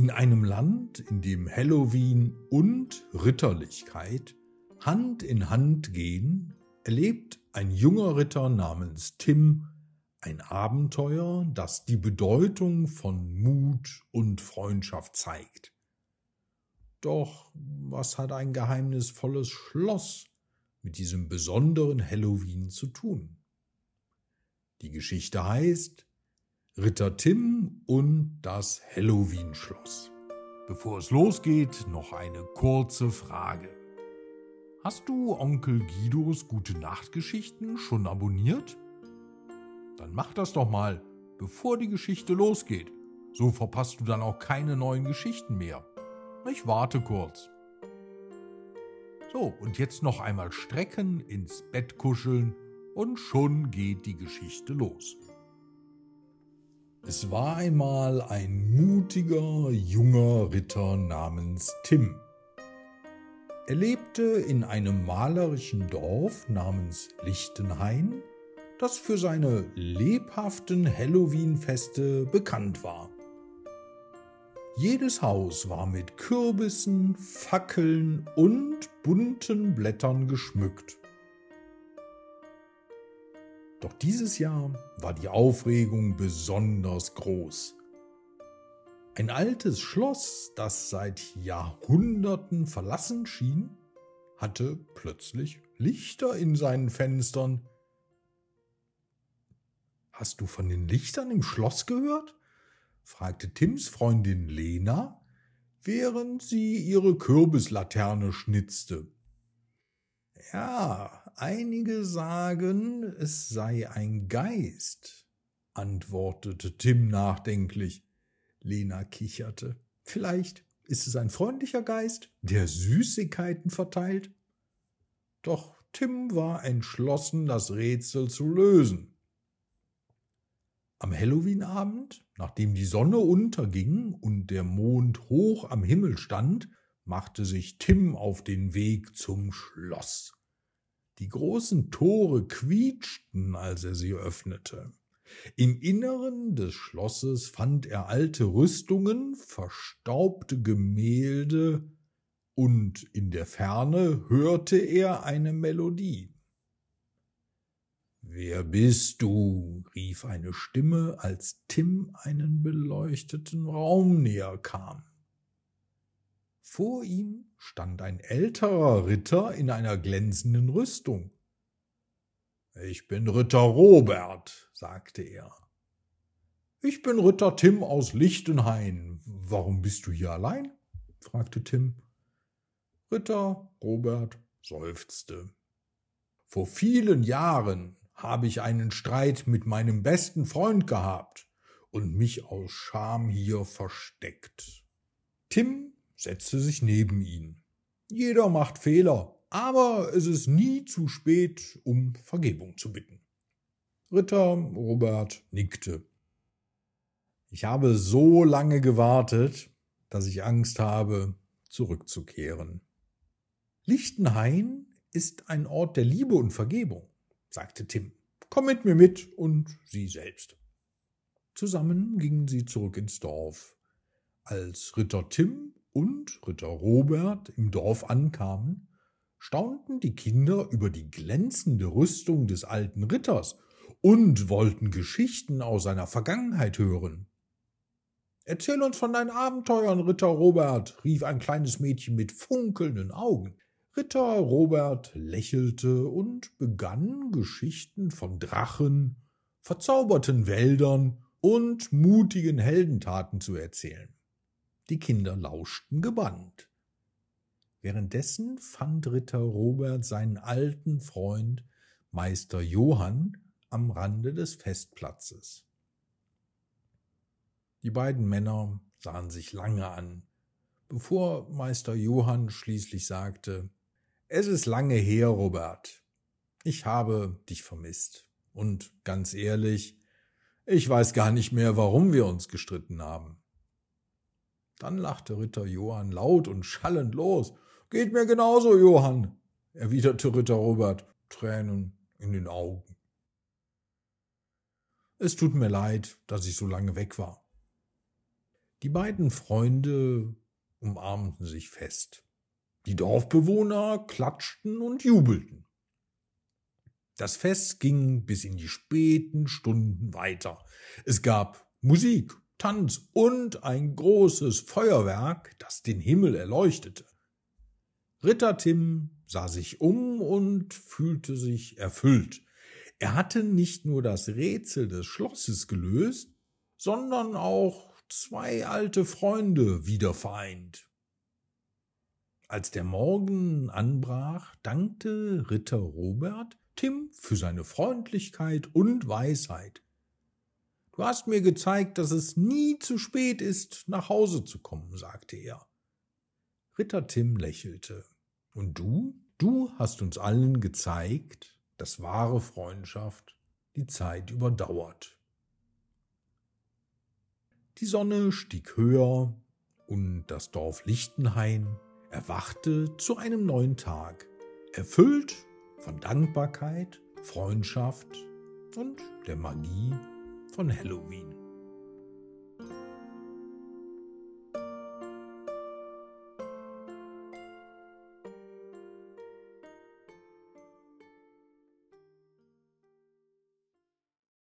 In einem Land, in dem Halloween und Ritterlichkeit Hand in Hand gehen, erlebt ein junger Ritter namens Tim ein Abenteuer, das die Bedeutung von Mut und Freundschaft zeigt. Doch was hat ein geheimnisvolles Schloss mit diesem besonderen Halloween zu tun? Die Geschichte heißt Ritter Tim und das Halloween-Schloss. Bevor es losgeht, noch eine kurze Frage. Hast du Onkel Guidos gute Nachtgeschichten schon abonniert? Dann mach das doch mal, bevor die Geschichte losgeht. So verpasst du dann auch keine neuen Geschichten mehr. Ich warte kurz. So, und jetzt noch einmal strecken, ins Bett kuscheln und schon geht die Geschichte los. Es war einmal ein mutiger junger Ritter namens Tim. Er lebte in einem malerischen Dorf namens Lichtenhain, das für seine lebhaften Halloween-Feste bekannt war. Jedes Haus war mit Kürbissen, Fackeln und bunten Blättern geschmückt. Doch dieses Jahr war die Aufregung besonders groß. Ein altes Schloss, das seit Jahrhunderten verlassen schien, hatte plötzlich Lichter in seinen Fenstern. Hast du von den Lichtern im Schloss gehört? fragte Tims Freundin Lena, während sie ihre Kürbislaterne schnitzte. Ja, einige sagen, es sei ein Geist, antwortete Tim nachdenklich. Lena kicherte. Vielleicht ist es ein freundlicher Geist, der Süßigkeiten verteilt? Doch Tim war entschlossen, das Rätsel zu lösen. Am Halloweenabend, nachdem die Sonne unterging und der Mond hoch am Himmel stand, machte sich Tim auf den Weg zum Schloss. Die großen Tore quietschten, als er sie öffnete. Im Inneren des Schlosses fand er alte Rüstungen, verstaubte Gemälde, und in der Ferne hörte er eine Melodie. Wer bist du? rief eine Stimme, als Tim einen beleuchteten Raum näher kam. Vor ihm stand ein älterer Ritter in einer glänzenden Rüstung. Ich bin Ritter Robert, sagte er. Ich bin Ritter Tim aus Lichtenhain. Warum bist du hier allein? fragte Tim. Ritter Robert seufzte. Vor vielen Jahren habe ich einen Streit mit meinem besten Freund gehabt und mich aus Scham hier versteckt. Tim setzte sich neben ihn. Jeder macht Fehler, aber es ist nie zu spät, um Vergebung zu bitten. Ritter Robert nickte. Ich habe so lange gewartet, dass ich Angst habe, zurückzukehren. Lichtenhain ist ein Ort der Liebe und Vergebung, sagte Tim. Komm mit mir mit und sie selbst. Zusammen gingen sie zurück ins Dorf. Als Ritter Tim und Ritter Robert im Dorf ankamen, staunten die Kinder über die glänzende Rüstung des alten Ritters und wollten Geschichten aus seiner Vergangenheit hören. Erzähl uns von deinen Abenteuern, Ritter Robert, rief ein kleines Mädchen mit funkelnden Augen. Ritter Robert lächelte und begann Geschichten von Drachen, verzauberten Wäldern und mutigen Heldentaten zu erzählen. Die Kinder lauschten gebannt. Währenddessen fand Ritter Robert seinen alten Freund Meister Johann am Rande des Festplatzes. Die beiden Männer sahen sich lange an, bevor Meister Johann schließlich sagte Es ist lange her, Robert. Ich habe dich vermisst. Und ganz ehrlich, ich weiß gar nicht mehr, warum wir uns gestritten haben. Dann lachte Ritter Johann laut und schallend los. Geht mir genauso, Johann, erwiderte Ritter Robert, Tränen in den Augen. Es tut mir leid, dass ich so lange weg war. Die beiden Freunde umarmten sich fest. Die Dorfbewohner klatschten und jubelten. Das Fest ging bis in die späten Stunden weiter. Es gab Musik, Tanz und ein großes Feuerwerk, das den Himmel erleuchtete. Ritter Tim sah sich um und fühlte sich erfüllt. Er hatte nicht nur das Rätsel des Schlosses gelöst, sondern auch zwei alte Freunde wieder vereint. Als der Morgen anbrach, dankte Ritter Robert Tim für seine Freundlichkeit und Weisheit. Du hast mir gezeigt, dass es nie zu spät ist, nach Hause zu kommen, sagte er. Ritter Tim lächelte. Und du? Du hast uns allen gezeigt, dass wahre Freundschaft die Zeit überdauert. Die Sonne stieg höher und das Dorf Lichtenhain erwachte zu einem neuen Tag, erfüllt von Dankbarkeit, Freundschaft und der Magie von Halloween.